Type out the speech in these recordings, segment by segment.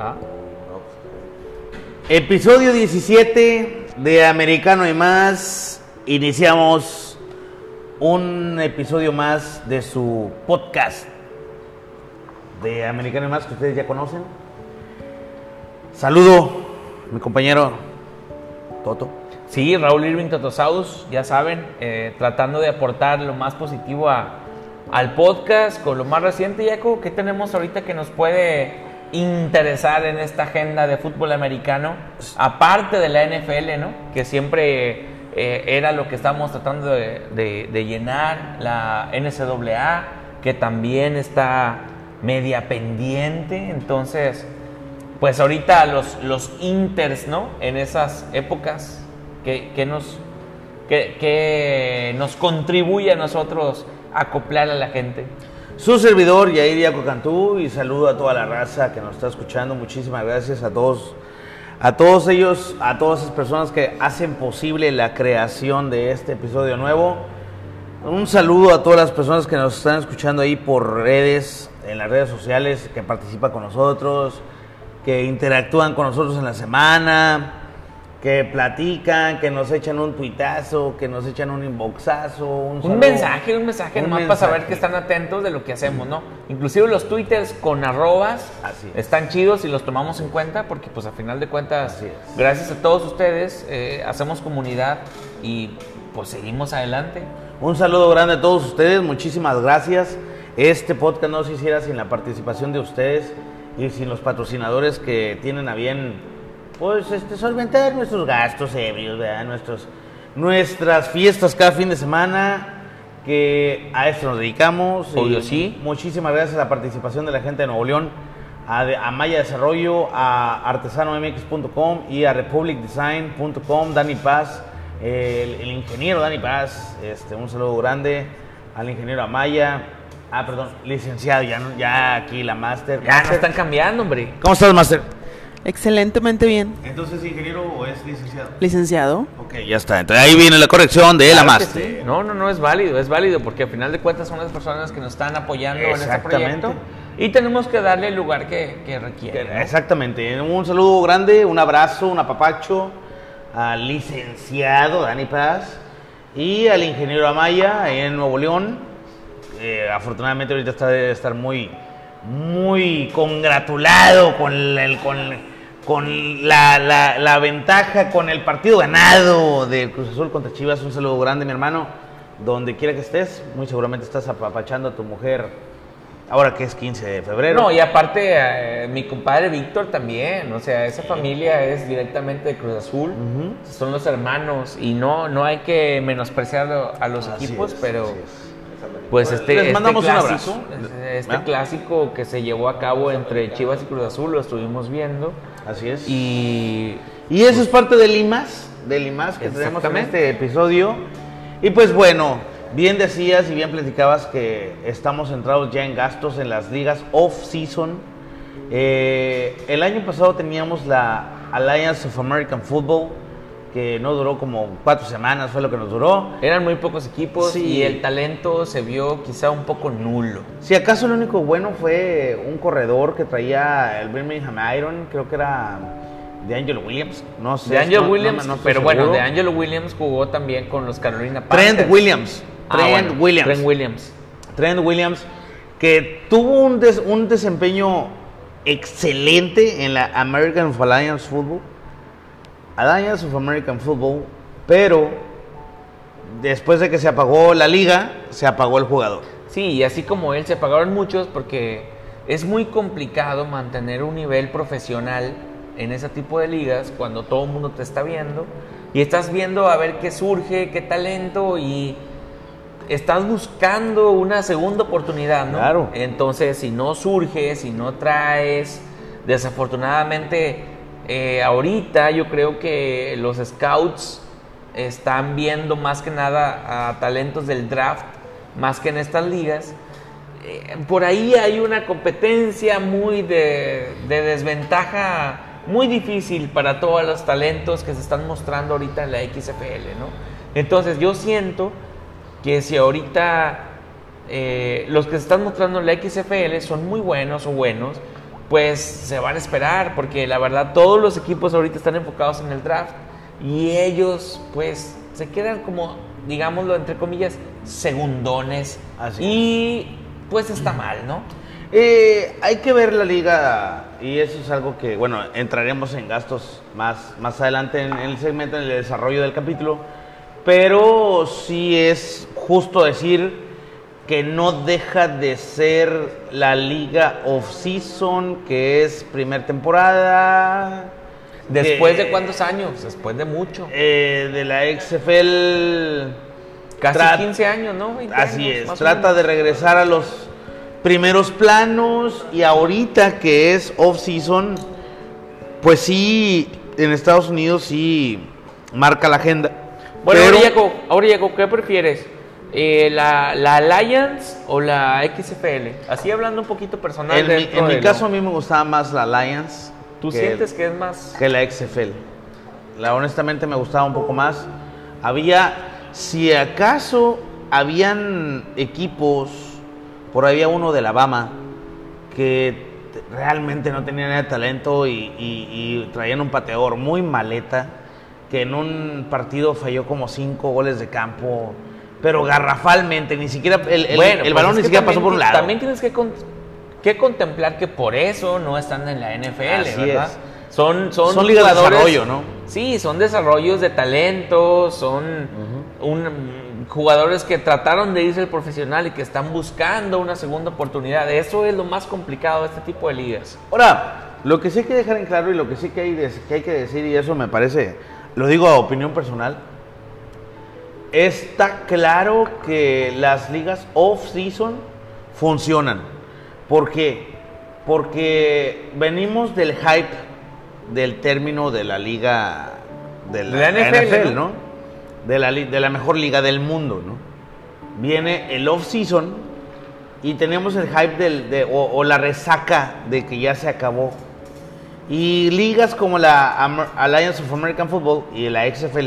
Ah. Episodio 17 de Americano y más. Iniciamos un episodio más de su podcast de Americano y más que ustedes ya conocen. Saludo, mi compañero Toto. Sí, Raúl Irving Totosaus, ya saben, eh, tratando de aportar lo más positivo a, al podcast con lo más reciente, Yaco, ¿qué tenemos ahorita que nos puede interesar en esta agenda de fútbol americano? Aparte de la NFL, ¿no? Que siempre eh, era lo que estábamos tratando de, llenar, la NCAA, que también está media pendiente, entonces, pues ahorita los, los inters, ¿no? En esas épocas, que, que nos, que, nos contribuye a nosotros acoplar a la gente. Su servidor, Yair Yaco y saludo a toda la raza que nos está escuchando. Muchísimas gracias a todos, a todos ellos, a todas esas personas que hacen posible la creación de este episodio nuevo. Un saludo a todas las personas que nos están escuchando ahí por redes, en las redes sociales, que participan con nosotros, que interactúan con nosotros en la semana, que platican, que nos echan un tuitazo, que nos echan un inboxazo, un, Un saludo. mensaje, un mensaje Un nomás para saber que están atentos de lo que hacemos, ¿no? Inclusive los twitters con arrobas Así es. están chidos y los tomamos en cuenta porque pues a final de cuentas, gracias a todos ustedes, eh, hacemos comunidad y pues seguimos adelante. Un saludo grande a todos ustedes, muchísimas gracias. Este podcast no se hiciera sin la participación de ustedes y sin los patrocinadores que tienen a bien, pues, este, solventar nuestros gastos ebrios, ¿verdad? Nuestros, nuestras fiestas cada fin de semana, que a esto nos dedicamos. Obvio, sí. Muchísimas gracias a la participación de la gente de Nuevo León, a, a Maya Desarrollo, a artesanomx.com y a republicdesign.com, Dani Paz, el, el ingeniero Dani Paz, este, un saludo grande al ingeniero Amaya, ah, perdón, licenciado, ya, no- ya aquí la máster. Ya Máster. están cambiando, hombre. ¿Cómo estás, máster? Excelentemente bien, Entonces, ingeniero o es licenciado? licenciado. Ok, ya está. Entonces ahí viene la corrección de la Claro máster. sí. No, no, no es válido, es válido porque al final de cuentas son las personas que nos están apoyando en este Exactamente. proyecto y tenemos que darle el lugar que, que requiere. ¿no? Exactamente. Un saludo grande, un abrazo, un apapacho al licenciado Dani Paz y al ingeniero Amaya en Nuevo León. Eh, afortunadamente ahorita está debe estar muy, muy congratulado con, el, con, con la, la- la ventaja, con el partido ganado del Cruz Azul contra Chivas. Un saludo grande, mi hermano. Donde quiera que estés, muy seguramente estás apapachando a tu mujer ahora que es 15 de febrero. No, y aparte, eh, mi compadre Víctor también, o sea, esa familia es directamente de Cruz Azul, son los hermanos, y no, no hay que menospreciar a- los Así equipos, es, pero. Pues este, Les este mandamos un clásico, abrazo. este ¿Ah? clásico que se llevó a cabo entre Chivas y Cruz Azul, lo estuvimos viendo, Así es. y Y eso es parte del IMAS, del IMAS que tenemos en este episodio. Y pues bueno, bien decías y bien platicabas que estamos centrados ya en gastos en las ligas off-season. Eh, el año pasado teníamos la Alliance of American Football, que no duró como cuatro semanas, fue lo que nos duró. eran muy pocos equipos Sí. y el talento se vio quizá un poco nulo. Si acaso lo único bueno fue un corredor que traía el Birmingham Iron, creo que era de Angelo Williams, no sé. De Angelo no- Williams, no pero bueno, seguro. de Angelo Williams jugó también con los Carolina Panthers. Trent Williams. Ah, Trent bueno, Williams. Trent Williams. Trent Williams, que tuvo un, des- un desempeño excelente en la American Alliance Football. Alliance of American Football, pero después de que se apagó la liga, se apagó el jugador. Sí, y así como él se pagaron muchos porque es muy complicado mantener un nivel profesional en ese tipo de ligas cuando todo el mundo te está viendo y estás viendo a ver qué surge, qué talento y estás buscando una segunda oportunidad, ¿no? Claro. Entonces, si no surge, si no traes, desafortunadamente, eh, ahorita yo creo que los scouts están viendo más que nada a talentos del draft, más que en estas ligas. Eh, por ahí hay una competencia muy de, de desventaja muy difícil para todos los talentos que se están mostrando ahorita en la XFL, ¿no? Entonces yo siento que si ahorita eh, los que se están mostrando en la XFL son muy buenos o buenos, pues se van a esperar, porque la verdad todos los equipos ahorita están enfocados en el draft y ellos pues se quedan como, digámoslo entre comillas, segundones. Así y pues está mal, ¿no? Eh, hay que ver la liga y eso es algo que, bueno, entraremos en gastos más, más adelante en, en el segmento, en el desarrollo del capítulo, pero sí es justo decir que no deja de ser la liga off-season, que es primer temporada. ¿Después de cuántos años? Después de mucho. eh, de la XFL. Casi Tra- 15 años, ¿no? 20 Así años, es, trata de regresar a los primeros planos y ahorita que es off-season, pues sí, en Estados Unidos sí marca la agenda. Bueno, pero- ahora, ¿qué prefieres? Eh, la, ¿La Alliance o la XFL? Así hablando un poquito personal. en mi, en caso a mí me gustaba más la Alliance ¿Tú que- sientes que es más...? que la XFL. La honestamente me gustaba un poco más. Había, si acaso, habían equipos, por ahí había uno de Alabama, que realmente no tenía nada de talento y, y- y traían un pateador muy maleta, que en un partido falló como cinco goles de campo, pero garrafalmente, ni siquiera, el, el- Bueno, el pues balón ni siquiera pasó por un lado. También tienes que, con- que contemplar que por eso no están en la NFL, Así ¿verdad? es. Son, son, Son ligas de desarrollo, ¿no? Sí, son desarrollos de talento, son un- jugadores que trataron de irse al profesional y que están buscando una segunda oportunidad. Eso es lo más complicado de este tipo de ligas. Ahora, lo que sí hay que dejar en claro y lo que sí que hay, que hay que decir, y eso me parece, lo digo a opinión personal, está claro que las ligas off-season funcionan. ¿Por qué? Porque venimos del hype del término de la liga de la, NFL, NFL, ¿no? De la, de la mejor liga del mundo, ¿no? Viene el off-season y tenemos el hype del, de- o, o la resaca de que ya se acabó. Y ligas como la Alliance of American Football y la XFL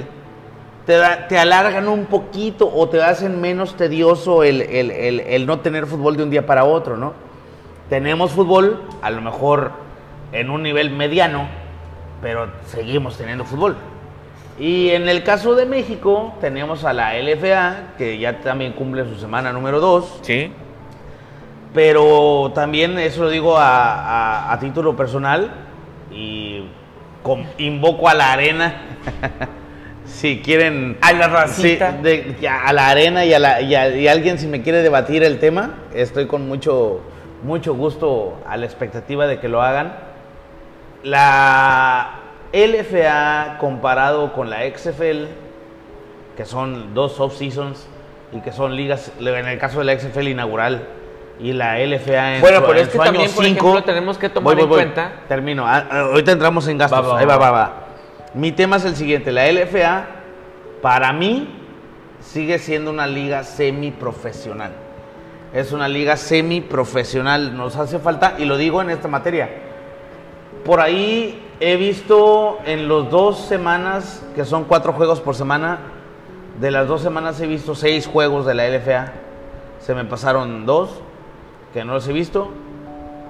te, da- te alargan un poquito o te hacen menos tedioso el, el- el- el no tener fútbol de un día para otro, ¿no? Tenemos fútbol, a lo mejor en un nivel mediano, pero seguimos teniendo fútbol. Y en el caso de México, tenemos a la LFA, que ya también cumple su semana número 2. Sí. Pero también eso lo digo a, a- a título personal y con- invoco a la arena. si quieren... A la racita. Sí, de- a la arena y a, la- y a- y alguien si me quiere debatir el tema, estoy con mucho, mucho gusto a la expectativa de que lo hagan. La LFA comparado con la XFL, que son dos off-seasons y que son ligas, en el caso de la XFL inaugural y la LFA en Bueno, su, pero en es que también, por cinco. ejemplo, tenemos que tomar en cuenta- Termino. Ah, ah, ahorita entramos en gastos. Va, va, Ahí va. va, va. Mi tema es el siguiente. La LFA, para mí, sigue siendo una liga semiprofesional. Es una liga semiprofesional. Nos hace falta, y lo digo en esta materia. Por ahí he visto en los dos semanas, que son cuatro juegos por semana, de las dos semanas he visto seis juegos de la LFA. Se me pasaron dos, que no los he visto.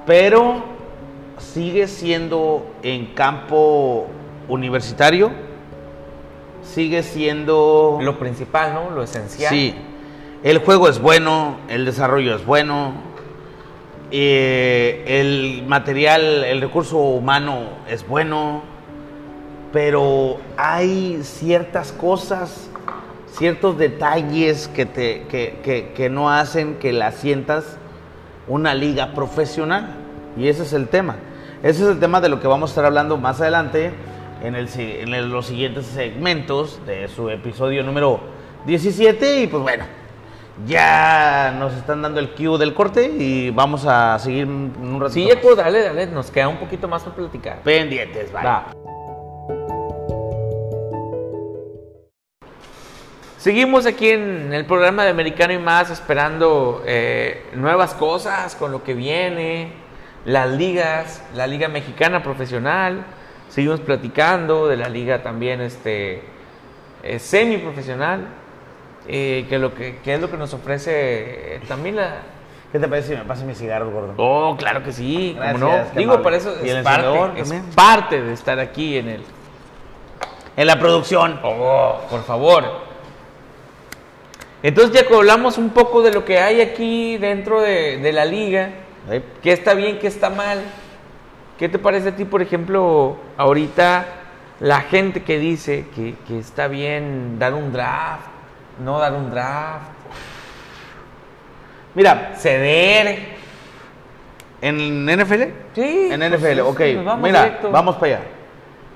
Pero sigue siendo en campo universitario. Sigue siendo... Lo principal, ¿no? Lo esencial. Sí, el juego es bueno, el desarrollo es bueno, eh, el material, el recurso humano es bueno, pero hay ciertas cosas, ciertos detalles que, te, que, que- que no hacen que la sientas una liga profesional. Y ese es el tema. Ese es el tema de lo que vamos a estar hablando más adelante en, el, en el- los siguientes segmentos de su episodio número 17. Y pues bueno, ya nos están dando el cue del corte y vamos a seguir un ratito. Sí. Eco, dale, dale. Nos queda un poquito más por platicar. Pendientes, bye. Va. Seguimos aquí en el programa de Americano y más, esperando eh, nuevas cosas con lo que viene, las ligas, la liga mexicana profesional, seguimos platicando de la liga también este, eh, semiprofesional, eh, que, lo que, que es lo que nos ofrece eh, también la, ¿Qué te parece si me pasas mis cigarros, gordo? Oh, claro que sí, Gracias, ¿cómo no? Digo, amable. para eso ¿Y el es parte, es de estar aquí en el... En la producción. Oh, por favor. Entonces ya hablamos un poco de lo que hay aquí dentro de, de la liga, qué está bien, qué está mal. ¿Qué te parece a ti, por ejemplo, ahorita la gente que dice que, que está bien dar un draft, no dar un draft, Mira, ceder? ¿en NFL? Sí. En pues, NFL, es- ok. nos vamos Mira, directo. vamos para allá.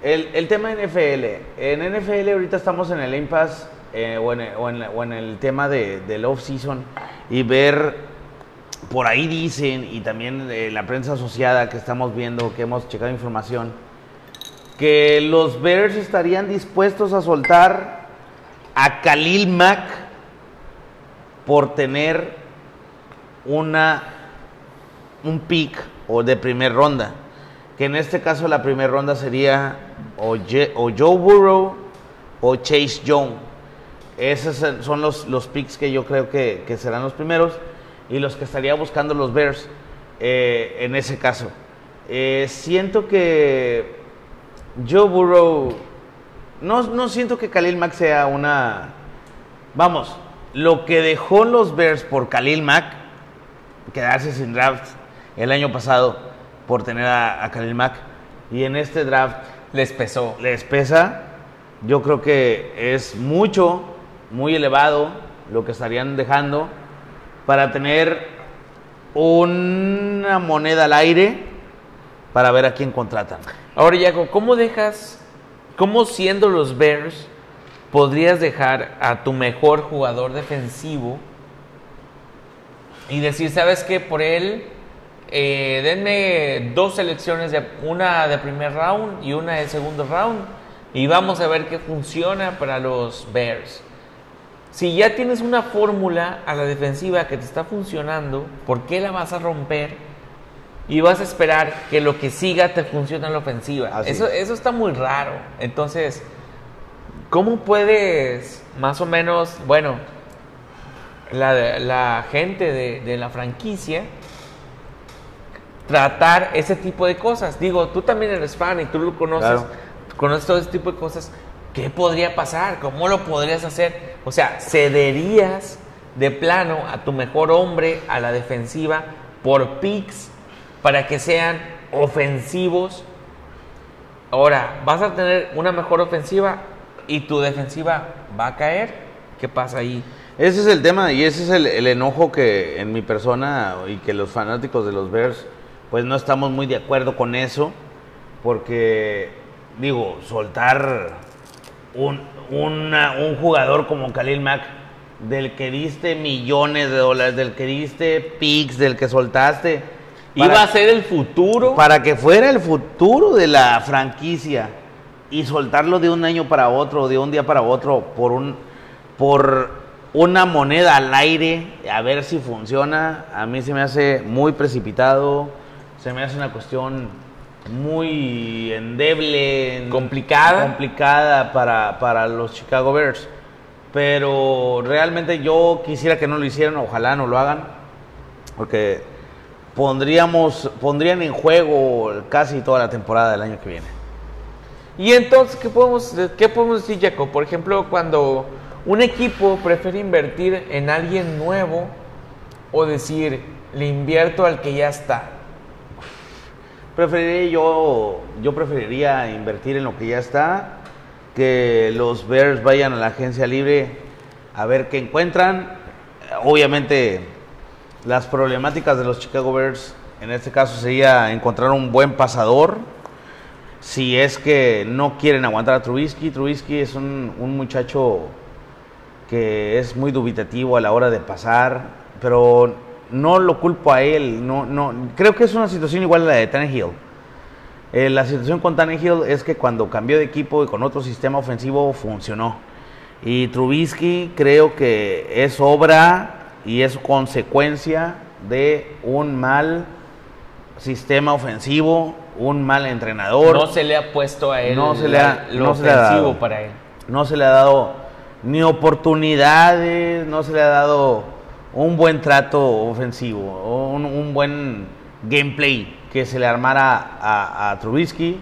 El, el tema de NFL. En NFL ahorita estamos en el impasse eh, o, en, el- o en la- o en el tema de, del off-season y ver, por ahí dicen, y también la prensa asociada que estamos viendo, que hemos checado información, que los Bears estarían dispuestos a soltar a Khalil Mack por tener una un pick o de primer ronda, que en este caso la primera ronda sería o, Ye- o Joe Burrow o Chase Young. Esos son los, los picks que yo creo que, que serán los primeros y los que estaría buscando los Bears eh, en ese caso. Eh, siento que Joe Burrow, no, no siento que Khalil Mack sea una... Vamos, lo que dejó los Bears por Khalil Mack, quedarse sin draft el año pasado por tener a, a Khalil Mack, y en este draft Les pesó. les pesa, yo creo que es mucho, muy elevado lo que estarían dejando para tener una moneda al aire para ver a quién contratan. Ahora, Yago, ¿cómo dejas, cómo siendo los Bears, podrías dejar a tu mejor jugador defensivo y decir, ¿sabes qué? Por él, eh, denme dos selecciones, de, una de primer round y una de segundo round, y vamos a ver qué funciona para los Bears. Si ya tienes una fórmula a la defensiva que te está funcionando, ¿por qué la vas a romper? Y vas a esperar que lo que siga te funcione en la ofensiva. Así Eso, es. eso está muy raro. Entonces, ¿cómo puedes más o menos, bueno, la, la gente de, de la franquicia tratar ese tipo de cosas? Digo, tú también eres fan y tú lo conoces, Claro. conoces todo ese tipo de cosas. ¿Qué podría pasar? ¿Cómo lo podrías hacer? O sea, ¿cederías de plano a tu mejor hombre a la defensiva por picks para que sean ofensivos? Ahora, vas a tener una mejor ofensiva y tu defensiva va a caer. ¿Qué pasa ahí? Ese es el tema y ese es el, enojo que en mi persona y que los fanáticos de los Bears pues no estamos muy de acuerdo con eso porque digo, soltar un, una- un jugador como Khalil Mack del que diste millones de dólares, del que diste picks, del que soltaste Iba para- a ser el futuro. para que fuera el futuro de la franquicia y soltarlo de un año para otro, de un día para otro, por un por una moneda al aire, a ver si funciona, a mí se me hace muy precipitado, se me hace una cuestión muy endeble, Complicada. complicada para, para los Chicago Bears. Pero realmente yo quisiera que no lo hicieran, ojalá no lo hagan, porque pondríamos, pondrían en juego casi toda la temporada del año que viene. Y entonces, ¿qué podemos, ¿qué podemos decir, Jaco? Por ejemplo, cuando un equipo prefiere invertir en alguien nuevo o decir, le invierto al que ya está. Preferiría yo, yo preferiría invertir en lo que ya está, que los Bears vayan a la agencia libre a ver qué encuentran. Obviamente las problemáticas de los Chicago Bears en este caso sería encontrar un buen pasador. Si es que no quieren aguantar a Trubisky, Trubisky es un, un muchacho que es muy dubitativo a la hora de pasar, pero no lo culpo a él. No, no, creo que es una situación igual a la de Tannehill. Eh, la situación con Tannehill es que cuando cambió de equipo y con otro sistema ofensivo funcionó. Y Trubisky creo que es obra y es consecuencia de un mal sistema ofensivo, un mal entrenador. No se le ha puesto a él No se le ha- lo no se le ha ofensivo dado. para él. no se le ha dado ni oportunidades, no se le ha dado un buen trato ofensivo, un, un buen gameplay que se le armara a, Trubisky.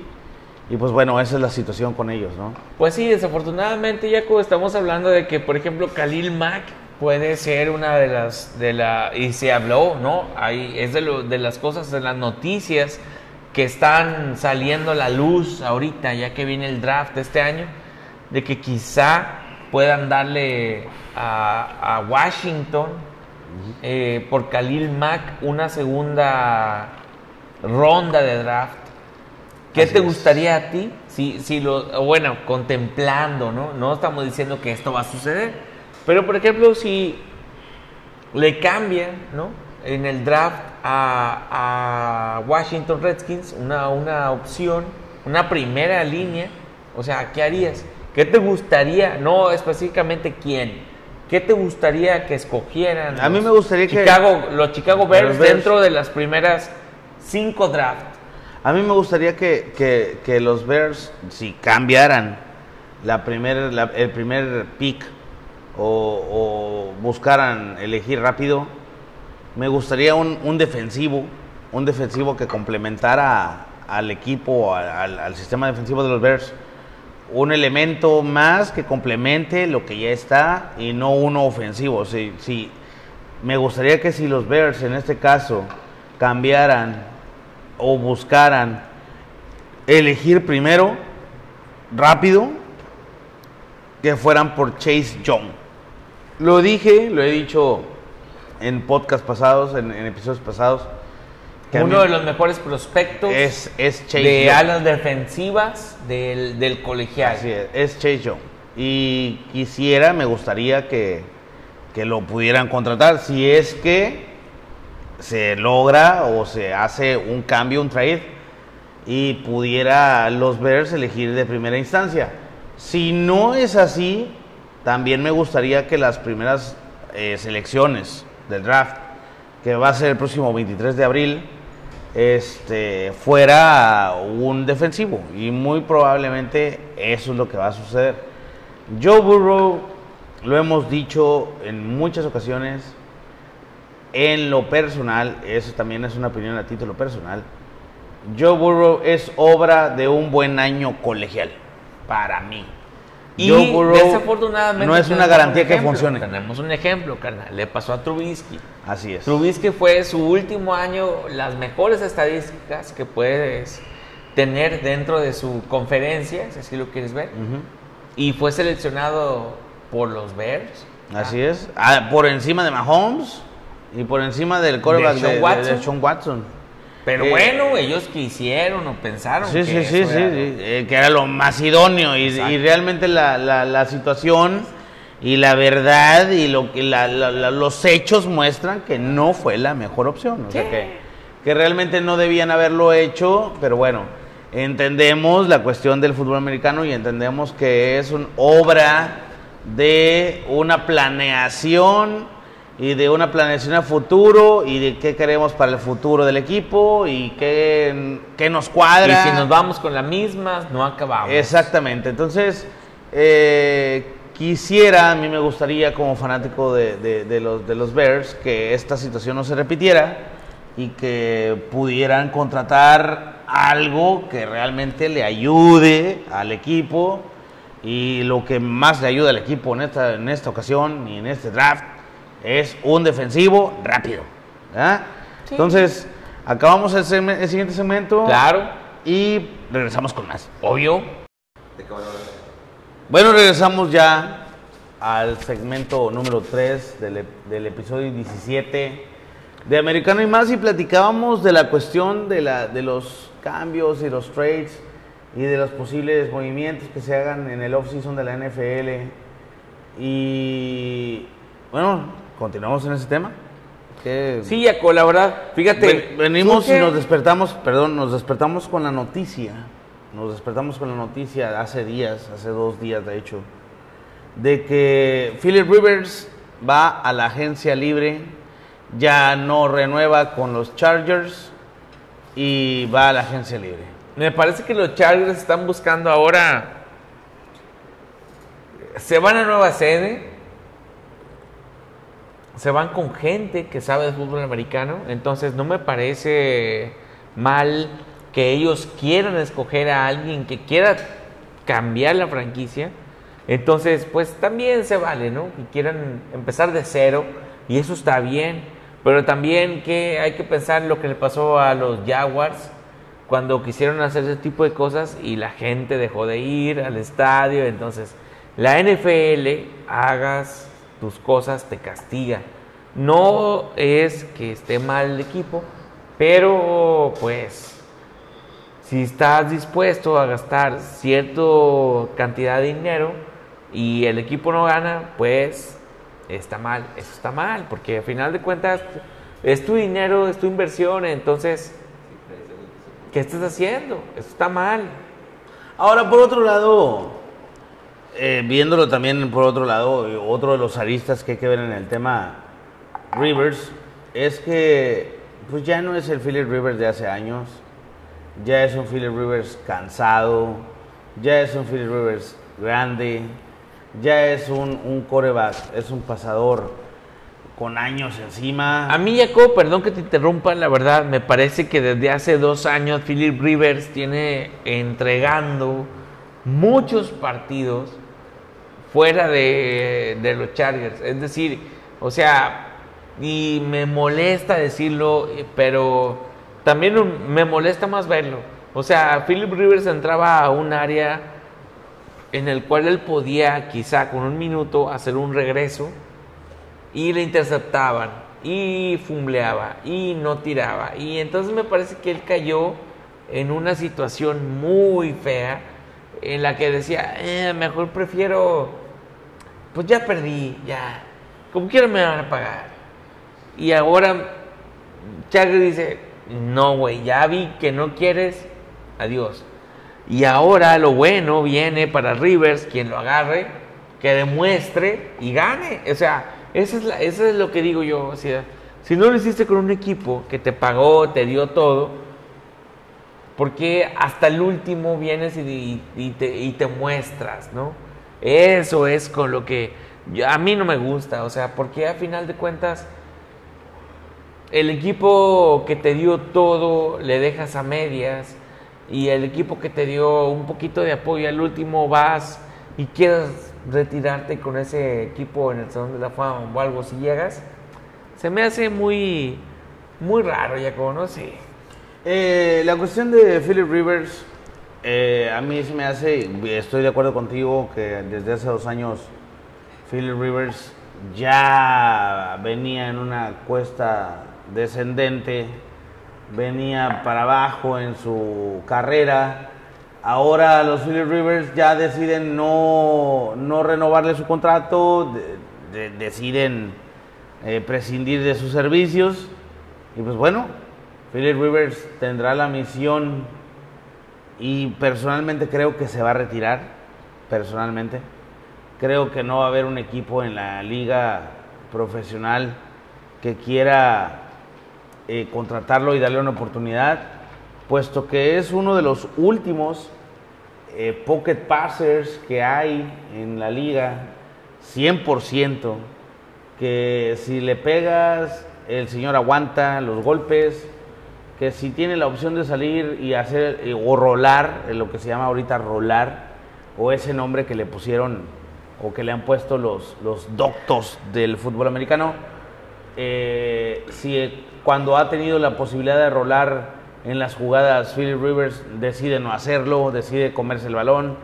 Y pues bueno, esa es la situación con ellos, ¿no? Pues sí, desafortunadamente, Jaco, estamos hablando de que, por ejemplo, Khalil Mack puede ser una de las, de la, y se habló, ¿no? Es de, lo, de las cosas, de las noticias que están saliendo a la luz ahorita, ya que viene el draft este año, de que quizá puedan darle a Washington eh, por Khalil Mack una segunda ronda de draft. ¿Qué Así te es. gustaría a ti? Si, si lo, bueno, contemplando, ¿no? No estamos diciendo que esto va a suceder. Pero, por ejemplo, si le cambian, ¿no? En el draft a, a Washington Redskins una, una opción, una primera línea, o sea, ¿qué harías? ¿Qué te gustaría? No específicamente quién. ¿Qué te gustaría que escogieran? A mí me gustaría que- Chicago, los Chicago Bears, dentro de las primeras cinco drafts. A mí me gustaría que, que- que los Bears, si cambiaran la primer, la- el primer pick o, o buscaran elegir rápido, me gustaría un, un defensivo, un defensivo que complementara al equipo, al, al sistema defensivo de los Bears. Un elemento más que complemente lo que ya está y no uno ofensivo. Si, si- me gustaría que si los Bears en este caso cambiaran o buscaran elegir primero, rápido, que fueran por Chase Young. Lo dije, lo he dicho en podcasts pasados, en, en episodios pasados. Uno de los mejores prospectos es, es Chase de Young. alas defensivas del, del colegial. Así es, es Chase Young. Y quisiera, me gustaría que, que lo pudieran contratar si es que se logra o se hace un cambio, un trade y pudiera los Bears elegir de primera instancia. Si no es así, también me gustaría que las primeras eh, selecciones del draft, que va a ser el próximo 23 de abril, este, fuera un defensivo. Y muy probablemente eso es lo que va a suceder. Joe Burrow, lo hemos dicho en muchas ocasiones, en lo personal, eso también es una opinión a título personal, Joe Burrow es obra de un buen año colegial, para mí. Y Joe Burrow desafortunadamente no es una garantía un que funcione. Tenemos un ejemplo, carnal. Le pasó a Trubisky. Así es. Trubisky fue su último año, las mejores estadísticas que puedes tener dentro de su conferencia, si así lo quieres ver. Ujú. Y fue seleccionado por los Bears. Así es. Ah, por encima de Mahomes y por encima del quarterback de, de- de Watson. Sean Watson. Pero Eh, bueno, ellos quisieron o pensaron Sí, que sí, sí, eso sí, era sí, lo- eh, que era lo más idóneo y, y realmente la, la- la situación y la verdad y lo que la- la- la- los hechos muestran que no fue la mejor opción, o sea que, que realmente no debían haberlo hecho, pero bueno, entendemos la cuestión del fútbol americano y entendemos que es una obra de una planeación y de una planeación a futuro y de qué queremos para el futuro del equipo y qué, qué nos cuadra. Y si nos vamos con la misma, no acabamos. Exactamente. Entonces, eh, quisiera, a mí me gustaría como fanático de, de- de los, de los Bears que esta situación no se repitiera y que pudieran contratar algo que realmente le ayude al equipo y lo que más le ayuda al equipo en esta, en esta ocasión y en este draft es un defensivo rápido. ¿verdad? Sí. Entonces, acabamos el, siguiente segmento. Claro, Y regresamos con más. obvio. Bueno, regresamos ya al segmento número 3 del, del episodio 17 de Americano y más y platicábamos de la cuestión de, la, de los cambios y los trades y de los posibles movimientos que se hagan en el off-season de la NFL. Y bueno, continuamos en ese tema. ¿Qué- Sí, Jaco, la verdad, fíjate. Ven- venimos y nos despertamos, perdón, nos despertamos con la noticia. Nos despertamos con la noticia hace días, hace dos días de hecho, de que Philip Rivers va a la agencia libre, ya no renueva con los Chargers y va a la agencia libre. Me parece que los Chargers están buscando ahora. Se van a nueva sede. Se van con gente que sabe de fútbol americano, entonces no me parece mal que ellos quieran escoger a alguien que quiera cambiar la franquicia. Entonces, pues también se vale, ¿no? Que quieran empezar de cero y eso está bien. Pero también que hay que pensar en lo que le pasó a los Jaguars cuando quisieron hacer ese tipo de cosas y la gente dejó de ir al estadio. Entonces, la NFL, hagas tus cosas, te castiga. No es que esté mal el equipo, pero pues si estás dispuesto a gastar cierta cantidad de dinero y el equipo no gana, pues está mal, eso está mal, porque al final de cuentas es tu dinero, es tu inversión, entonces, ¿qué estás haciendo? Eso está mal. Ahora, por otro lado, eh, viéndolo también por otro lado, otro de los aristas que hay que ver en el tema Rivers es que pues ya no es el Philip Rivers de hace años, ya es un Philip Rivers cansado, ya es un Philip Rivers grande, ya es un, un coreback, es un pasador con años encima. A mí, Jacob, perdón que te interrumpa, la verdad, me parece que desde hace dos años Philip Rivers tiene entregando muchos partidos fuera de, de los Chargers. Es decir, o sea, y me molesta decirlo, pero también me molesta más verlo. O sea, Philip Rivers entraba a un área en el cual él podía quizá con un minuto hacer un regreso y le interceptaban y fumbleaba y no tiraba. Y entonces me parece que él cayó en una situación muy fea en la que decía, eh, mejor prefiero, pues ya perdí, ya, como quiera me van a pagar. Y ahora Chagre dice, no, güey, ya vi que no quieres, adiós. Y ahora lo bueno viene para Rivers, quien lo agarre, que demuestre y gane. O sea, eso es, eso es lo que digo yo. O sea, si no lo hiciste con un equipo que te pagó, te dio todo, ¿por qué hasta el último vienes y, te, y te muestras, no? Eso es con lo que a mí no me gusta. O sea, porque a final de cuentas el equipo que te dio todo le dejas a medias y el equipo que te dio un poquito de apoyo al último vas y quieres retirarte con ese equipo en el Salón de la Fama o algo si llegas, se me hace muy, muy raro, ya como no sé. Eh, la cuestión de Philip Rivers, eh, a mí se me hace, estoy de acuerdo contigo que desde hace dos años Philip Rivers ya venía en una cuesta descendente, venía para abajo en su carrera. Ahora los Philip Rivers ya deciden no, no renovarle su contrato, deciden eh, prescindir de sus servicios. Y pues bueno, Philip Rivers tendrá la misión y personalmente creo que se va a retirar, personalmente. Creo que no va a haber un equipo en la liga profesional que quiera eh, contratarlo y darle una oportunidad, puesto que es uno de los últimos eh, pocket passers que hay en la liga, 100%, que si le pegas, el señor aguanta los golpes, si tiene la opción de salir y hacer eh, o rolar, lo que se llama ahorita rolar, o ese nombre que le pusieron o que le han puesto los, los doctos del fútbol americano, si cuando ha tenido la posibilidad de rolar en las jugadas, Philip Rivers decide no hacerlo, decide comerse el balón,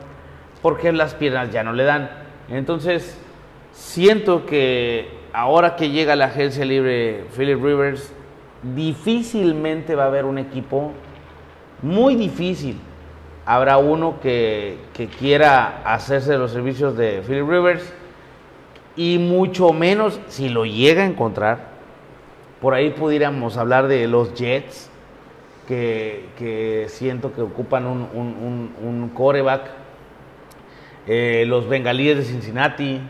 porque las piernas ya no le dan. Entonces, siento que ahora que llega la agencia libre Philip Rivers, difícilmente va a haber un equipo, muy difícil. Habrá uno que, que quiera hacerse los servicios de Philip Rivers y mucho menos si lo llega a encontrar por ahí pudiéramos hablar de los Jets, que, siento que ocupan un, coreback. Eh, los Bengalíes de Cincinnati,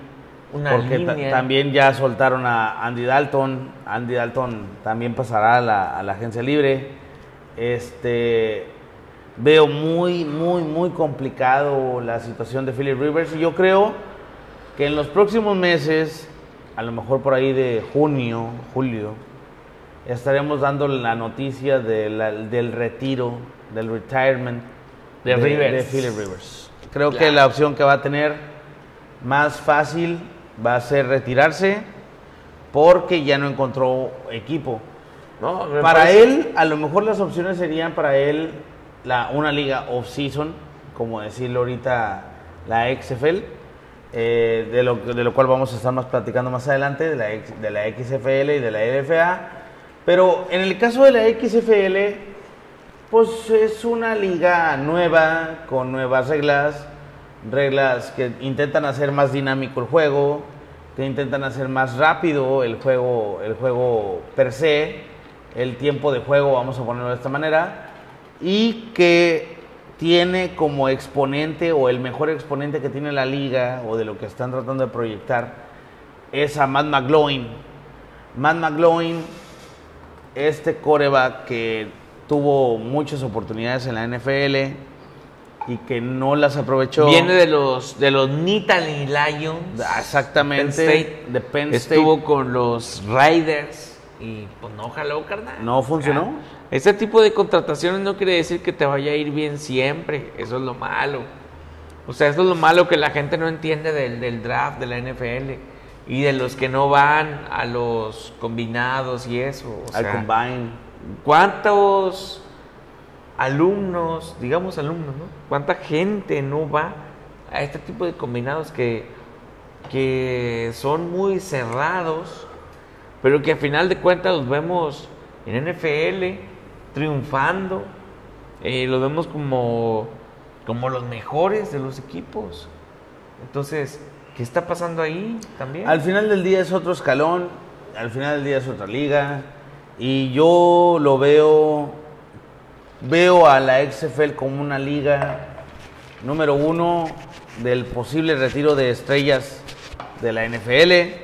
porque también ya soltaron a Andy Dalton. Andy Dalton también pasará a la, a la agencia libre. Este, veo muy, muy, muy complicado la situación de Philip Rivers y yo creo que en los próximos meses a lo mejor por ahí de junio, julio, estaremos dando la noticia de la- del retiro, del retirement De Rivers. de Philip Rivers. Creo que la opción que va a tener más fácil va a ser retirarse porque ya no encontró equipo. No, Para parece- él, a lo mejor las opciones serían para él la, una liga off-season, como decirlo ahorita la XFL, eh, de, lo, de lo cual vamos a estar más platicando más adelante, de la, de la XFL y de la LFA. Pero en el caso de la XFL, pues es una liga nueva, con nuevas reglas, reglas que intentan hacer más dinámico el juego, que intentan hacer más rápido el juego, el juego per se, el tiempo de juego, vamos a ponerlo de esta manera, y que tiene como exponente o el mejor exponente que tiene la liga o de lo que están tratando de proyectar es a Matt McGloin. Matt McGloin este coreback que tuvo muchas oportunidades en la NFL y que no las aprovechó. Viene de los de los Nittany Lions. Ah, Exactamente, Penn State. de Penn State. Estuvo con los Raiders y pues no jaló, carnal. No funcionó. Ah, Este tipo de contrataciones no quiere decir que te vaya a ir bien siempre. Eso es lo malo. O sea, eso es lo malo que la gente no entiende del, del draft de la NFL y de los que no van a los combinados y eso. O al sea, combine. ¿Cuántos alumnos, digamos alumnos, ¿no? ¿Cuánta gente no va a este tipo de combinados que, que son muy cerrados, pero que a final de cuentas los vemos en NFL triunfando, eh, los vemos como, como los mejores de los equipos? Entonces, ¿qué está pasando ahí también? Al final del día es otro escalón, al final del día es otra liga y yo lo veo veo a la XFL como una liga número uno del posible retiro de estrellas de la NFL,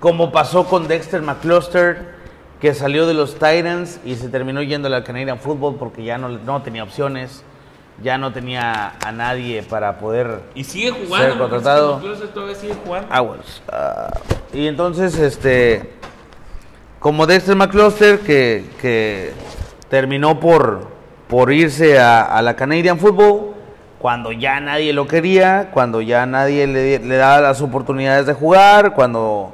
como pasó con Dexter McCluster, que salió de los Titans y se terminó yendo al Canadian Football porque ya no, no tenía opciones, ya no tenía a nadie para poder y sigue Ser jugando. contratado. Incluso todavía sigue jugando. Aguas. Ah, y entonces, este, como Dexter McCluster, que, que terminó por, por irse a, a la Canadian Football, cuando ya nadie lo quería, cuando ya nadie le, le daba las oportunidades de jugar, cuando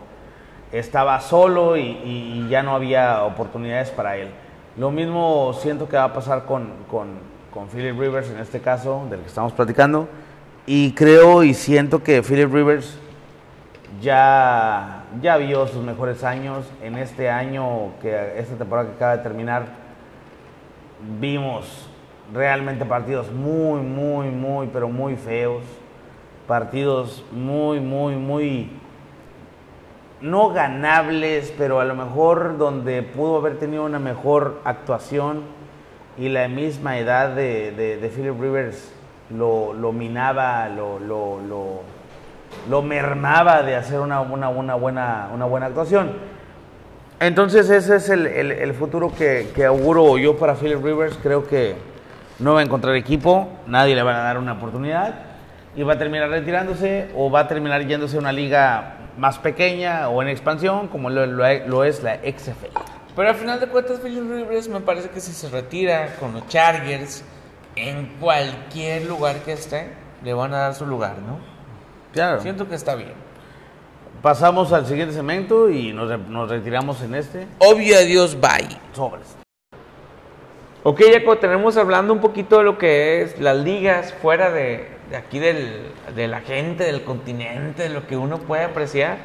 estaba solo y, y ya no había oportunidades para él. Lo mismo siento que va a pasar con, con, con Philip Rivers en este caso, del que estamos platicando. Y creo y siento que Philip Rivers ya, ya vio sus mejores años. En este año, que esta temporada que acaba de terminar, vimos realmente partidos muy, muy, muy, pero muy feos. Partidos muy, muy, muy no ganables, pero a lo mejor donde pudo haber tenido una mejor actuación y la misma edad de, de, Philip Rivers lo, lo minaba, lo, lo, lo, lo mermaba de hacer una, una, una buena, una buena actuación. Entonces ese es el, el- el futuro que, que auguro yo para Philip Rivers. Creo que no va a encontrar equipo, nadie le va a dar una oportunidad y va a terminar retirándose o va a terminar yéndose a una liga más pequeña o en expansión como lo, lo- lo es la XFL. Pero al final de cuentas, Philip Rivers me parece que si se retira con los Chargers, en cualquier lugar que esté, le van a dar su lugar, ¿no? Claro. Siento que está bien. Pasamos al siguiente segmento y nos, re- nos retiramos en este. Obvio, adiós, bye. Sobres. Ok, Jaco, tenemos hablando un poquito de lo que es las ligas fuera de, de aquí del, de la gente, del continente, de lo que uno puede apreciar.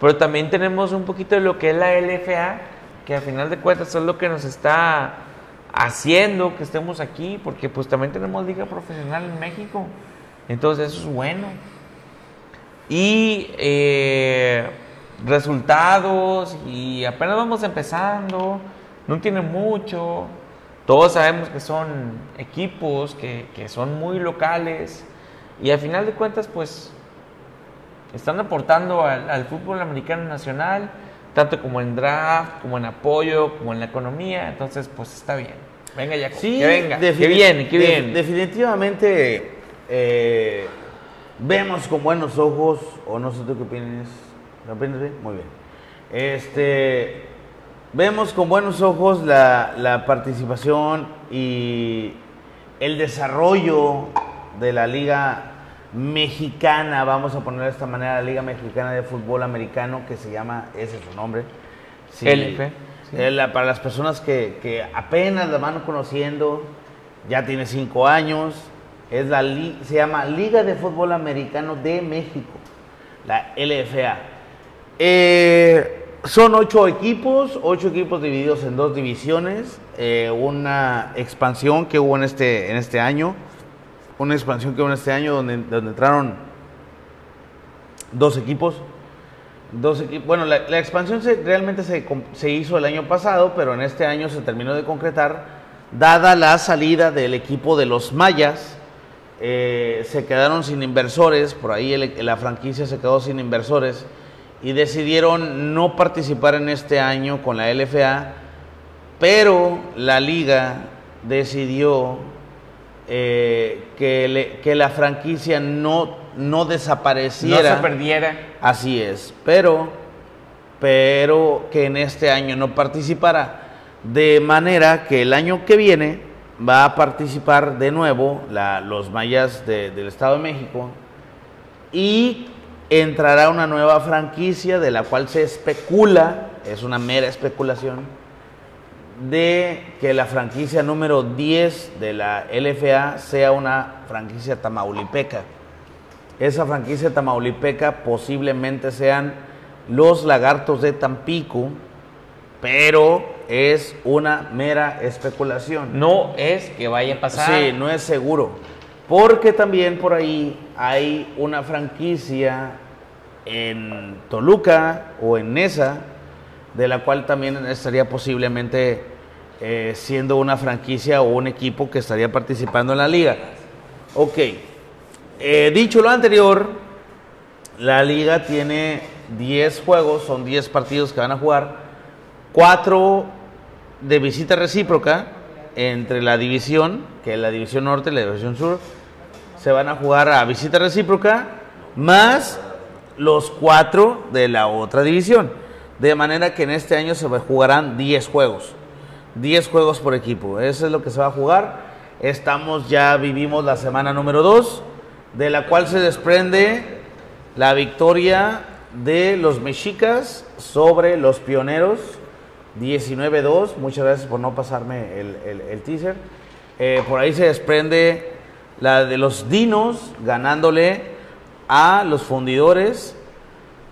Pero también tenemos un poquito de lo que es la LFA, que al final de cuentas es lo que nos está haciendo que estemos aquí, porque pues también tenemos liga profesional en México. Entonces eso es bueno. Y eh, resultados, y apenas vamos empezando, no tiene mucho. Todos sabemos que son equipos que, que son muy locales y al final de cuentas pues están aportando al, al fútbol americano nacional, tanto como en draft, como en apoyo, como en la economía, entonces pues está bien. Venga ya, Sí, que venga, que viene, que de- viene. Definitivamente eh, vemos con buenos ojos, o no sé tú qué opinas, ¿Lo opinas bien? Muy bien. Este, vemos con buenos ojos la, la participación y el desarrollo de la liga mexicana, vamos a poner de esta manera, la Liga Mexicana de Fútbol Americano, que se llama, ese es su nombre. Sí, LF, sí. eh, la- para las personas que, que apenas la van conociendo, ya tiene cinco años, es la se llama Liga de Fútbol Americano de México, la LFA. Eh, son ocho equipos, ocho equipos divididos en dos divisiones, eh, una expansión que hubo en este, en este año, una expansión que hubo en este año donde, donde entraron dos equipos. Dos. Bueno, la, expansión realmente se, se hizo el año pasado, pero en este año se terminó de concretar, dada la salida del equipo de los Mayas. Eh, se quedaron sin inversores, por ahí el- la franquicia se quedó sin inversores y decidieron no participar en este año con la LFA, pero la liga decidió eh, que, le- que la franquicia no, no No desapareciera. se perdiera. Así es, pero, pero que en este año no participará. De manera que el año que viene va a participar de nuevo los mayas de- del Estado de México y entrará una nueva franquicia de la cual se especula, es una mera especulación, de que la franquicia número 10 de la LFA sea una franquicia tamaulipeca. Esa franquicia tamaulipeca posiblemente sean los lagartos de Tampico, pero es una mera especulación. No es que vaya a pasar. Sí, no es seguro. Porque también por ahí hay una franquicia en Toluca o en Nesa, de la cual también estaría posiblemente eh, siendo una franquicia o un equipo que estaría participando en la liga. Ok, Eh, dicho lo anterior, la liga tiene 10 juegos, son 10 partidos que van a jugar, 4 de visita recíproca entre la división, que es la división norte y la división sur, se van a jugar a visita recíproca, más los 4 de la otra división. De manera que en este año se jugarán 10 juegos. 10 juegos por equipo. Eso es lo que se va a jugar. Estamos ya vivimos la semana número 2, de la cual se desprende la victoria de los mexicas sobre los pioneros 19-2. Muchas gracias por no pasarme el, el- el teaser. Eh, por ahí se desprende la de los dinos ganándole a los fundidores.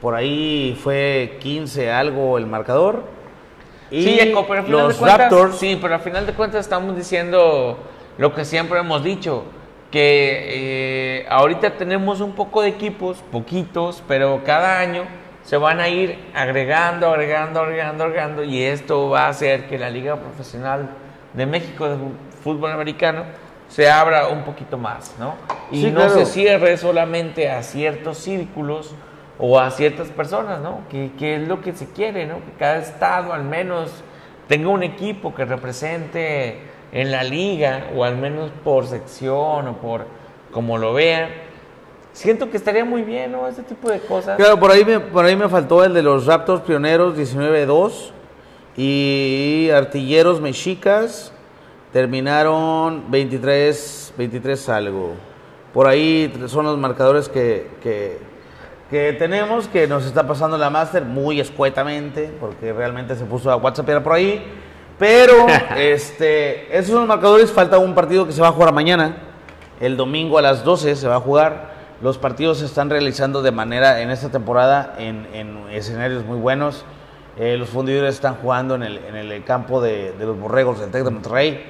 Por ahí fue 15 algo el marcador. Y Sí, Eco, pero al final los de cuentas, Raptors. Sí, pero al final de cuentas estamos diciendo lo que siempre hemos dicho, que eh, ahorita tenemos un poco de equipos, poquitos, pero cada año se van a ir agregando, agregando, agregando, agregando, y esto va a hacer que la Liga Profesional de México de fútbol americano se abra un poquito más, ¿no? Y Sí, no claro. se cierre solamente a ciertos círculos o a ciertas personas, ¿no? Que, que es lo que se quiere, ¿no? Que cada estado al menos tenga un equipo que represente en la liga o al menos por sección o por como lo vean. Siento que estaría muy bien, ¿no? Este tipo de cosas. Claro, por ahí, me, por ahí me faltó el de los Raptors pioneros 19-2 y Artilleros Mexicas terminaron 23, 23 algo. Por ahí son los marcadores que, que, que tenemos, que nos está pasando la Master muy escuetamente, porque realmente se puso a WhatsApp por ahí. Pero este, esos son los marcadores, falta un partido que se va a jugar mañana. El domingo a las 12 se va a jugar. Los partidos se están realizando de manera en esta temporada en, en escenarios muy buenos. Eh, los fundidores están jugando en el, campo de, los Borregos del Tec de Monterrey.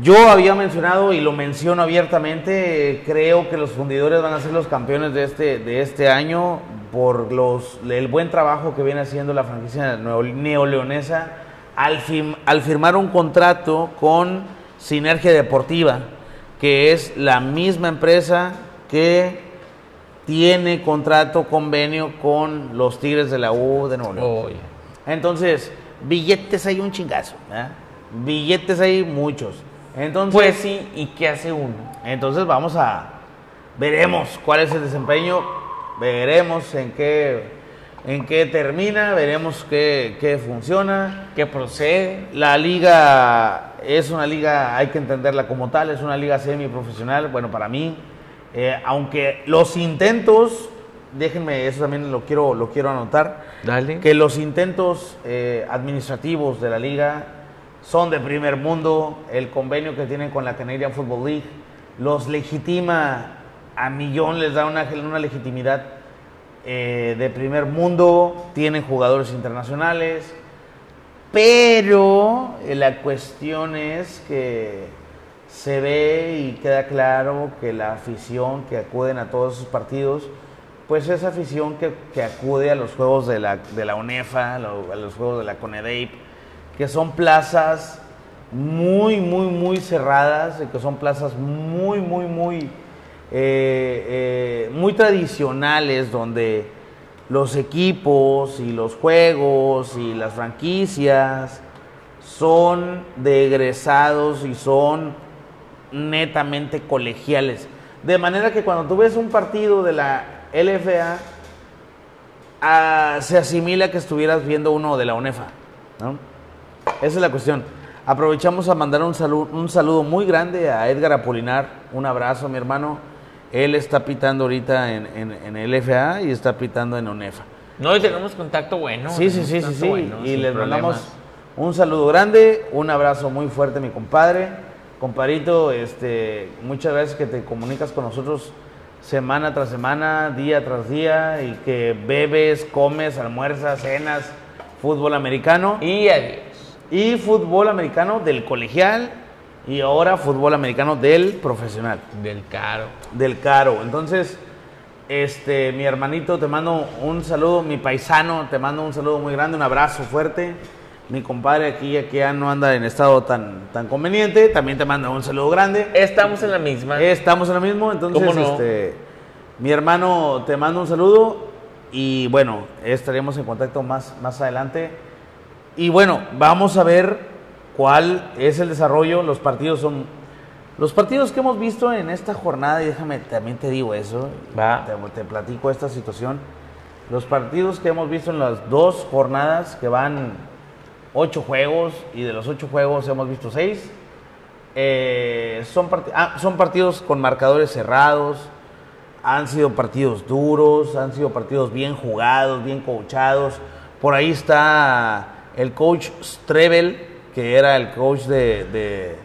Yo había mencionado y lo menciono abiertamente, creo que los fundidores van a ser los campeones de este, de este año por los, el buen trabajo que viene haciendo la franquicia neo- neoleonesa al firmar un contrato con Sinergia Deportiva, que es la misma empresa que tiene contrato, convenio con los Tigres de la U de Nuevo León. Entonces, billetes hay un chingazo, ¿verdad? Billetes hay muchos. Entonces, Pues sí, ¿y qué hace uno? entonces vamos a veremos cuál es el desempeño, veremos en qué en qué termina, veremos qué, qué funciona. ¿Qué procede? La liga es una liga, hay que entenderla como tal, es una liga semiprofesional, bueno, para mí, eh, aunque los intentos, déjenme, eso también lo quiero, lo quiero anotar, Dale. que los intentos eh, administrativos de la liga son de primer mundo, el convenio que tienen con la Canadian Football League los legitima a millón, les da una, una legitimidad eh, de primer mundo, tienen jugadores internacionales, pero la cuestión es que se ve y queda claro que la afición que acuden a todos esos partidos, pues es afición que, que acude a los juegos de la, de la UNEFA, a los juegos de la CONEDEIP, que son plazas muy, muy, muy cerradas, que son plazas muy, muy, muy, eh, eh, muy tradicionales, donde los equipos y los juegos y las franquicias son de egresados y son netamente colegiales. De manera que cuando tú ves un partido de la LFA, ah, se asimila que estuvieras viendo uno de la UNEFA. ¿no? Esa es la cuestión. Aprovechamos a mandar un saludo, un saludo muy grande a Edgar Apolinar. Un abrazo, mi hermano. Él está pitando ahorita en, en, en LFA y está pitando en UNEFA. No, y tenemos contacto bueno. Sí, sí, sí, sí, sí. bueno, y les problemas. mandamos un saludo grande, un abrazo muy fuerte, mi compadre. Compadrito, este, muchas gracias que te comunicas con nosotros semana tras semana, día tras día, y que bebes, comes, almuerzas, cenas, fútbol americano Y adiós. y fútbol americano del colegial y ahora fútbol americano del profesional Del caro. del caro. Entonces, este, mi hermanito, te mando un saludo, mi paisano, te mando un saludo muy grande, un abrazo fuerte. Mi compadre aquí, aquí ya no anda en estado tan, tan conveniente, también te mando un saludo grande. Estamos en la misma. Estamos en lo mismo, entonces, este, mi hermano, te mando un saludo y bueno, estaremos en contacto más, más adelante. Y bueno, vamos a ver cuál es el desarrollo. Los partidos son. Los partidos que hemos visto en esta jornada, y déjame también te digo eso, Va. Te, te platico esta situación. Los partidos que hemos visto en las dos jornadas, que van ocho juegos, y de los ocho juegos hemos visto seis, eh, son, part- ah, son partidos con marcadores cerrados, han sido partidos duros, han sido partidos bien jugados, bien coachados. Por ahí está el coach Strebel, que era el coach de, de,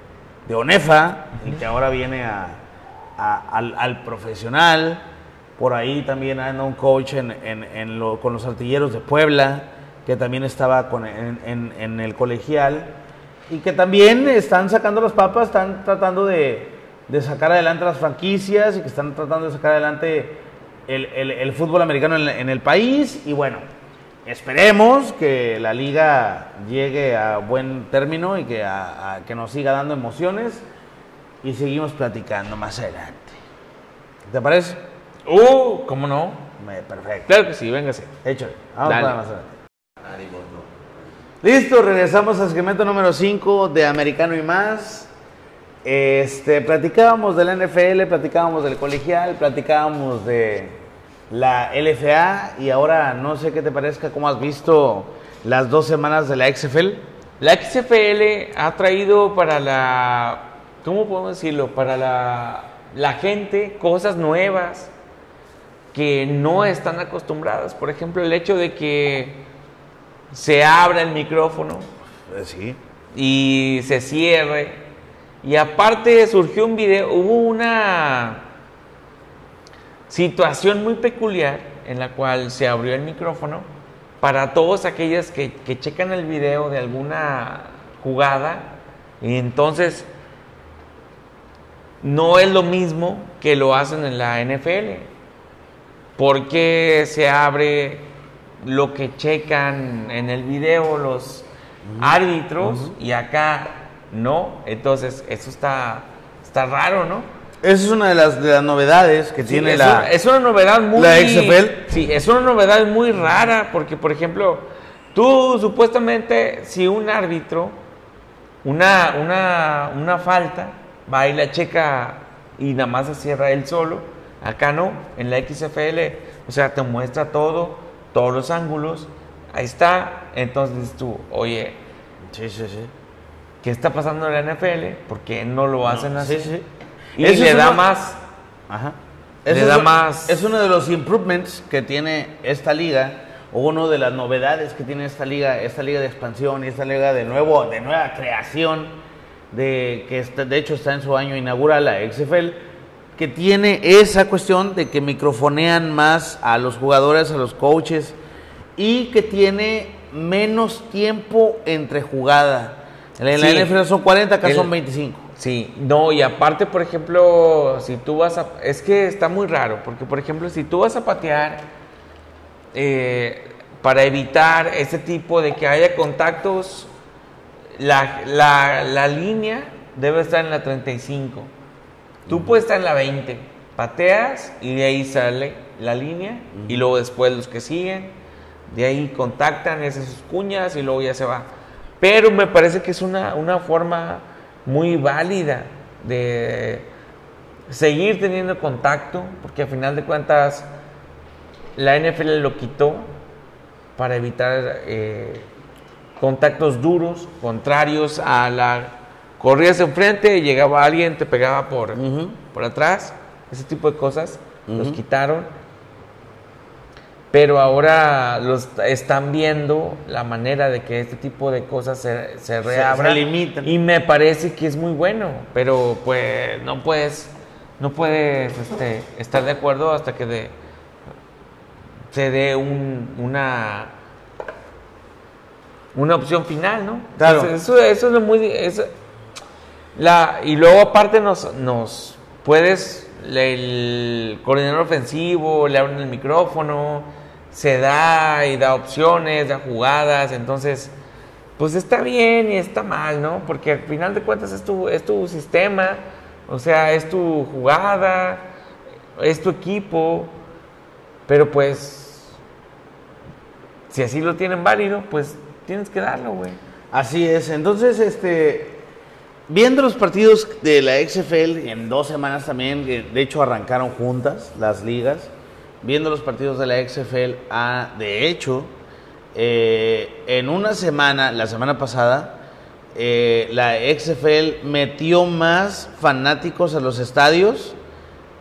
de Onefa y que ahora viene a- a- al, al profesional. Por ahí también anda un coach en, en- en lo- con los artilleros de Puebla, que también estaba con- en, en- en el colegial y que también están sacando las papas, están tratando de, de sacar adelante las franquicias y que están tratando de sacar adelante el, el- el fútbol americano en, en el país. Y bueno, esperemos que la liga llegue a buen término y que, a- a- que nos siga dando emociones y seguimos platicando más adelante. ¿Te parece? Uh, ¿cómo no? Perfecto. Claro que sí, véngase. Hecho. Vamos Dale. para más adelante. Listo, regresamos al segmento número 5 de Americano y más. Este, platicábamos de la NFL, platicábamos del colegial, platicábamos de la LFA y ahora no sé qué te parezca, cómo has visto las dos semanas de la XFL. La XFL ha traído para la, ¿cómo podemos decirlo? Para la, la gente cosas nuevas que no están acostumbradas. Por ejemplo, el hecho de que se abra el micrófono Eh, sí. y se cierre. Y aparte surgió un video, hubo una situación muy peculiar en la cual se abrió el micrófono para todos aquellos que, que checan el video de alguna jugada y entonces no es lo mismo que lo hacen en la NFL. Porque se abre lo que checan en el video los árbitros y acá no? Entonces, eso está, está raro, ¿no? Esa es una de las, de las novedades que Sí, tiene es, la... una, es una novedad muy... la XFL. Sí, es una novedad muy rara porque, por ejemplo, tú supuestamente, si un árbitro, una, una, una falta, va y la checa y nada más se cierra él solo, acá no, en la XFL, o sea, te muestra todo, todos los ángulos. Ahí está. Entonces tú, oye, Sí, sí, sí. ¿qué está pasando en la NFL? ¿Por qué no lo hacen No, así? sí, sí. Y Eso le da uno- más. Ajá. Le da es, más- Es uno de los improvements que tiene esta liga, o uno de las novedades que tiene esta liga, esta liga de expansión y esta liga de nuevo, de nueva creación, de que está- de hecho está en su año inaugural la XFL, que tiene esa cuestión de que microfonean más a los jugadores, a los coaches, y que tiene menos tiempo entre jugada. En la Sí. NFL son 40, acá El- son 25. Sí, no, y aparte, por ejemplo, si tú vas a... Es que está muy raro, porque, por ejemplo, si tú vas a patear eh, para evitar ese tipo de que haya contactos, la, la- la línea debe estar en la 35. Tú puedes estar en la 20, pateas y de ahí sale la línea y luego después los que siguen, de ahí contactan, hacen sus cuñas y luego ya se va. Pero me parece que es una, una forma muy válida de seguir teniendo contacto, porque al final de cuentas la NFL lo quitó para evitar eh, contactos duros, contrarios a la... Corrías enfrente, llegaba alguien, te pegaba por, por atrás, ese tipo de cosas, los quitaron. Pero ahora los están viendo la manera de que este tipo de cosas se, se reabran. se limitan. Y me parece que es muy bueno, pero pues no puedes, no puedes este, estar de acuerdo hasta que de- se dé un- una una opción final, ¿no? Claro. Eso, eso, eso es lo muy eso- la y luego aparte nos nos puedes el coordinador ofensivo le abren el micrófono, se da y da opciones, da jugadas, entonces pues está bien y está mal, ¿no? Porque al final de cuentas es tu, es tu sistema, o sea, es tu jugada, es tu equipo, pero pues, si así lo tienen válido, pues tienes que darlo, güey. Así es, entonces, este, viendo los partidos de la XFL en dos semanas también, de hecho arrancaron juntas las ligas, viendo los partidos de la XFL, ah, de hecho, eh, en una semana, la semana pasada, eh, la XFL metió más fanáticos a los estadios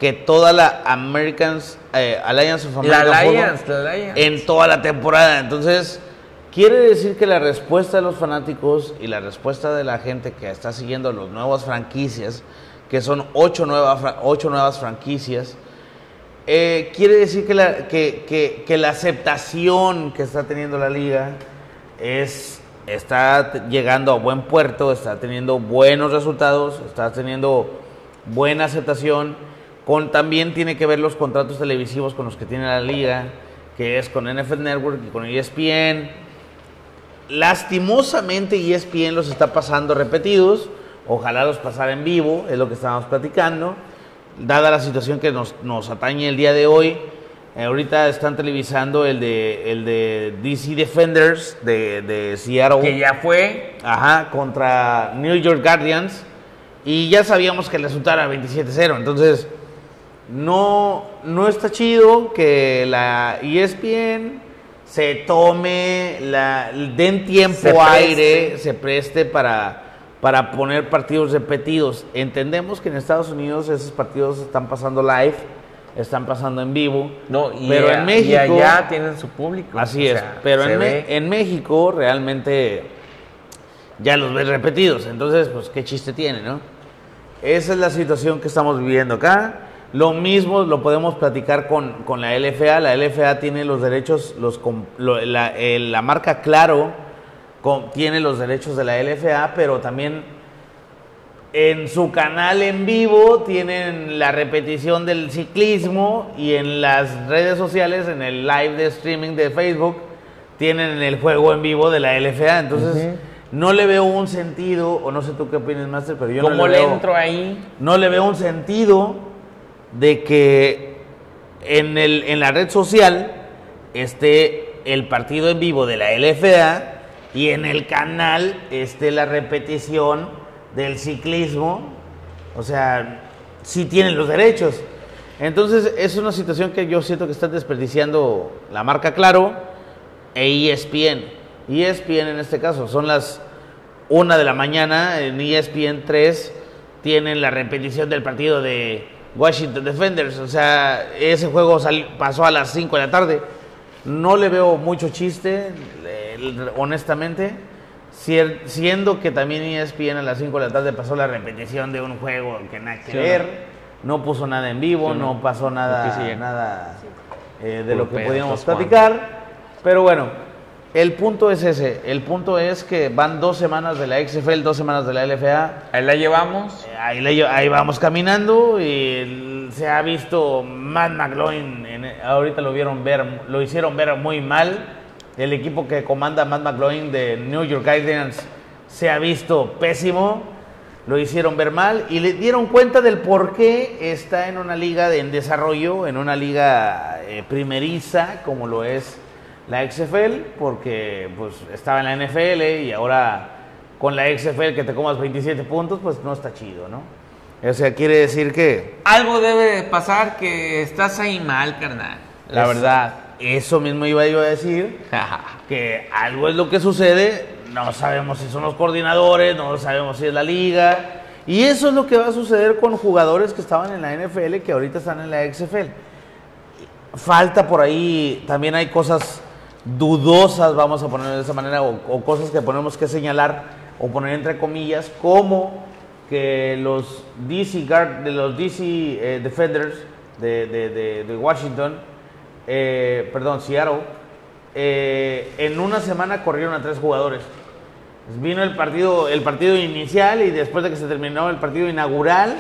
que toda la Americans, eh, Alliance of La American Football Alliance, la Alliance. en toda la temporada. Entonces, quiere decir que la respuesta de los fanáticos y la respuesta de la gente que está siguiendo las nuevas franquicias, que son ocho, nuevas fra- ocho nuevas franquicias, eh, quiere decir que la, que, que- la aceptación que está teniendo la liga es, está llegando a buen puerto, está teniendo buenos resultados, está teniendo buena aceptación. Con, también tiene que ver los contratos televisivos con los que tiene la liga, que es con NFL Network y con ESPN. Lastimosamente ESPN los está pasando repetidos. Ojalá los pasara en vivo, es lo que estábamos platicando. Dada la situación que nos, nos atañe el día de hoy, eh, ahorita están televisando el de, el de DC Defenders de, de Seattle. Que ya fue. Ajá, contra New York Guardians. Y ya sabíamos que el resultado era 27-0. Entonces, no, no está chido que la ESPN se tome, la, den tiempo Se aire, se preste para, para poner partidos repetidos. Entendemos que en Estados Unidos esos partidos están pasando live, están pasando en vivo. No, y, pero a- en y México. allá tienen su público. Así es, sea, pero en, Me- en México realmente ya los ves repetidos, entonces pues qué chiste tiene, ¿no? Esa es la situación que estamos viviendo acá. Lo mismo lo podemos platicar con, con la LFA. La LFA tiene los derechos, los, lo- la, eh, la marca Claro con- tiene los derechos de la LFA, pero también en su canal en vivo tienen la repetición del ciclismo y en las redes sociales, en el live de streaming de Facebook, tienen el juego en vivo de la LFA. Entonces, no le veo un sentido, o no sé tú qué opinas, Master, pero yo no ¿Cómo le le veo, entro ahí? no le veo un sentido de que en, el, en la red social esté el partido en vivo de la LFA y en el canal esté la repetición del ciclismo. O sea, sí tienen los derechos. Entonces es una situación que yo siento que están desperdiciando la marca Claro e ESPN. ESPN en este caso son las 1 de la mañana, en E ESPN 3 tienen la repetición del partido de Washington Defenders, o sea, ese juego sal- pasó a las 5 de la tarde. No le veo mucho chiste, eh, honestamente, siendo que también ESPN a las 5 de la tarde pasó la repetición de un juego que nada que Sí, ¿o no? ver, no puso nada en vivo, Sí, no ¿no? pasó nada, nada eh, de lo que pedo, podíamos platicar, pero bueno, el punto es ese, el punto es que van dos semanas de la XFL, dos semanas de la LFA, Ahí la llevamos. eh, Ahí, le- ahí vamos caminando y se ha visto Matt McLaurin, en- ahorita lo vieron ver, lo hicieron ver muy mal. El equipo que comanda Matt McLaurin de New York Guardians se ha visto pésimo, lo hicieron ver mal y le dieron cuenta del por qué está en una liga de- en desarrollo, en una liga eh, primeriza como lo es la XFL, porque pues estaba en la NFL y ahora con la XFL que te comas 27 puntos, pues no está chido, ¿no? O sea, quiere decir que Algo debe de pasar que estás ahí mal, carnal. La Es- verdad. eso mismo iba yo a decir, que algo es lo que sucede, no sabemos si son los coordinadores, no sabemos si es la liga, y eso es lo que va a suceder con jugadores que estaban en la NFL que ahorita están en la XFL. Falta por ahí, también hay cosas dudosas, vamos a ponerlo de esa manera, o, cosas que ponemos que señalar o poner entre comillas, como que los DC, Guard, de los DC eh, Defenders de, Washington, eh, perdón, Seattle, eh, en una semana corrieron a tres jugadores. Vino el partido, el partido inicial y después de que se terminó el partido inaugural,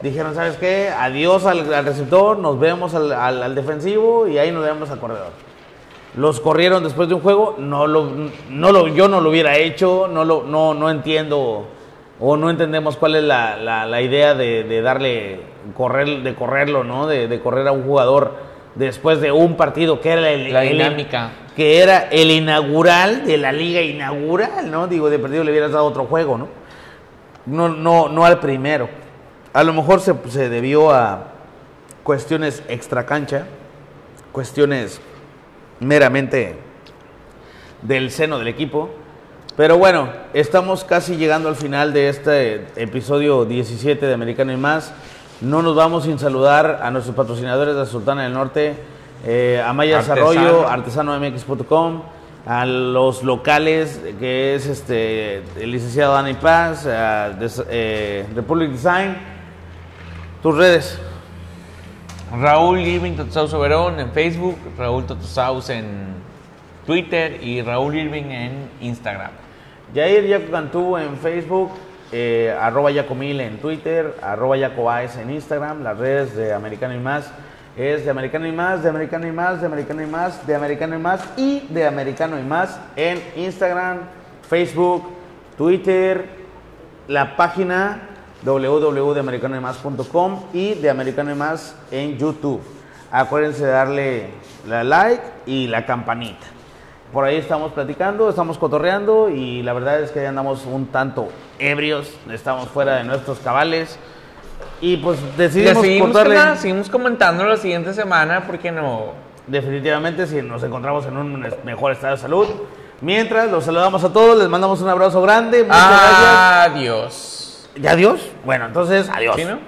dijeron, ¿sabes qué? Adiós al, receptor, nos vemos al, al- al defensivo y ahí nos vemos al corredor. Los corrieron después de un juego, no lo, no lo, yo no lo hubiera hecho, no, lo, no, no entiendo o no entendemos cuál es la, la- la idea de, de darle, correr, de correrlo, ¿no? De, de correr a un jugador después de un partido que era el, La el- dinámica. que era el inaugural de la liga inaugural, ¿no? Digo, de perdido le hubieras dado otro juego, ¿no? No, no, no al primero. A lo mejor se, se debió a cuestiones extra cancha, cuestiones meramente del seno del equipo. Pero bueno, estamos casi llegando al final de este episodio 17 de Americano y más. No nos vamos sin saludar a nuestros patrocinadores de Sultana del Norte, eh, Amaya Artesano. Desarrollo, artesanomx.com, a los locales que es este el licenciado Dani Paz, a Des- eh, Republic Design. Tus redes. Raúl Irving Totosaus Oberón en Facebook, Raúl Totosaus en Twitter y Raúl Irving en Instagram. Jair Yaco Cantú en Facebook, eh, arroba Yacomil en Twitter, arroba Yacobaez en Instagram, las redes de Americano y Más es de Americano y Más, de Americano y Más, de Americano y Más, de Americano y Más y de Americano y Más en Instagram, Facebook, Twitter, la página www.americanoymás.com y de Americano y Más en YouTube. Acuérdense de darle la like y la campanita. Por ahí estamos platicando, estamos cotorreando y la verdad es que ya andamos un tanto ebrios, estamos fuera de nuestros cabales y pues decidimos seguimos, cortarle. carnal, seguimos comentando la siguiente semana, ¿por qué no? Definitivamente si nos encontramos en un mejor estado de salud. Mientras los saludamos a todos, les mandamos un abrazo grande. Muchas Adiós. gracias. ¿Ya adiós? Bueno, entonces adiós. ¿Sí, no?